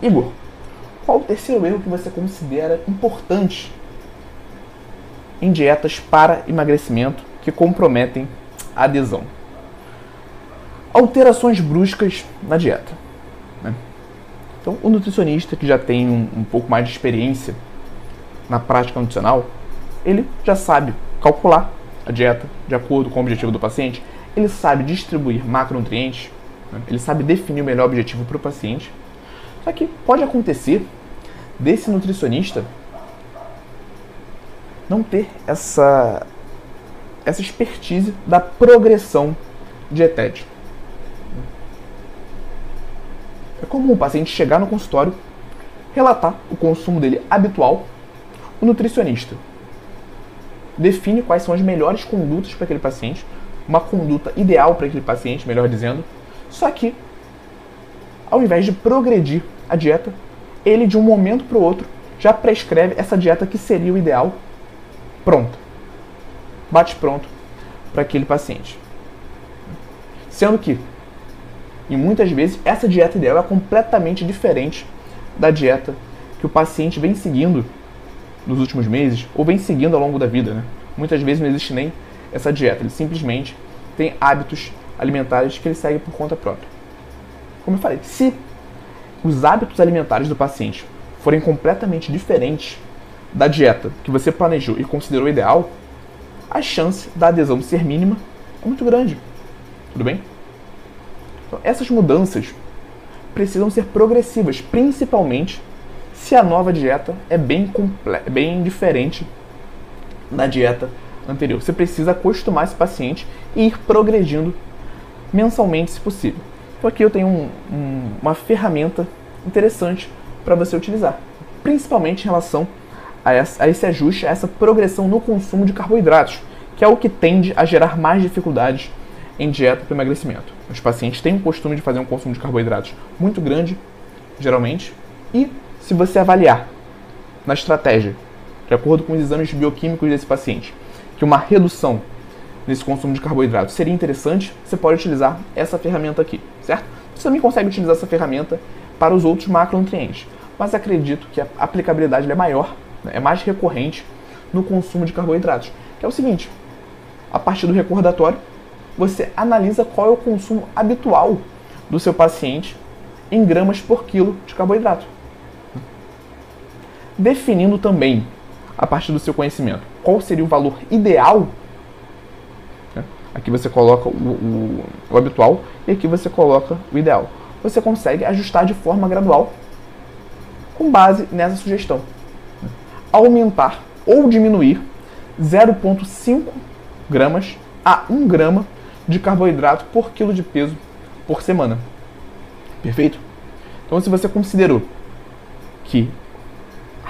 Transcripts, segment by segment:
Igor, qual o terceiro erro que você considera importante em dietas para emagrecimento que comprometem a adesão? Alterações bruscas na dieta. Né? Então, o nutricionista que já tem um, um pouco mais de experiência na prática nutricional, ele já sabe calcular a dieta de acordo com o objetivo do paciente, ele sabe distribuir macronutrientes, né? ele sabe definir o melhor objetivo para o paciente só que pode acontecer desse nutricionista não ter essa, essa expertise da progressão dietética. É comum o paciente chegar no consultório, relatar o consumo dele habitual, o nutricionista define quais são as melhores condutas para aquele paciente, uma conduta ideal para aquele paciente, melhor dizendo, só que ao invés de progredir a dieta, ele de um momento para o outro já prescreve essa dieta que seria o ideal, pronto, bate pronto para aquele paciente. Sendo que, e muitas vezes, essa dieta ideal é completamente diferente da dieta que o paciente vem seguindo nos últimos meses ou vem seguindo ao longo da vida. Né? Muitas vezes não existe nem essa dieta, ele simplesmente tem hábitos alimentares que ele segue por conta própria. Como eu falei, se os hábitos alimentares do paciente forem completamente diferentes da dieta que você planejou e considerou ideal, a chance da adesão ser mínima é muito grande. Tudo bem? Então, essas mudanças precisam ser progressivas, principalmente se a nova dieta é bem, bem diferente da dieta anterior. Você precisa acostumar esse paciente e ir progredindo mensalmente, se possível. Então aqui eu tenho um, um, uma ferramenta interessante para você utilizar, principalmente em relação a, essa, a esse ajuste, a essa progressão no consumo de carboidratos, que é o que tende a gerar mais dificuldades em dieta para emagrecimento. Os pacientes têm o costume de fazer um consumo de carboidratos muito grande, geralmente, e se você avaliar na estratégia, de acordo com os exames bioquímicos desse paciente, que uma redução nesse consumo de carboidratos seria interessante, você pode utilizar essa ferramenta aqui, certo? Você também consegue utilizar essa ferramenta para os outros macronutrientes, mas acredito que a aplicabilidade é maior, né, é mais recorrente no consumo de carboidratos, que é o seguinte, a partir do recordatório, você analisa qual é o consumo habitual do seu paciente em gramas por quilo de carboidrato. Definindo também, a partir do seu conhecimento, qual seria o valor ideal Aqui você coloca o, o, o habitual e aqui você coloca o ideal. Você consegue ajustar de forma gradual com base nessa sugestão. Aumentar ou diminuir 0,5 gramas a 1 grama de carboidrato por quilo de peso por semana. Perfeito? Então, se você considerou que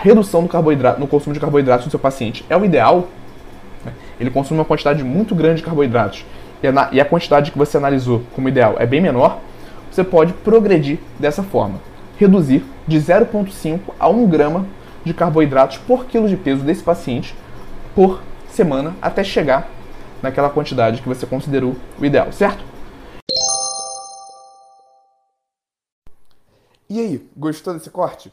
redução do carboidrato, no consumo de carboidratos no seu paciente é o ideal, ele consome uma quantidade muito grande de carboidratos e a, e a quantidade que você analisou como ideal é bem menor, você pode progredir dessa forma. Reduzir de 0,5 a 1 grama de carboidratos por quilo de peso desse paciente por semana até chegar naquela quantidade que você considerou o ideal, certo? E aí, gostou desse corte?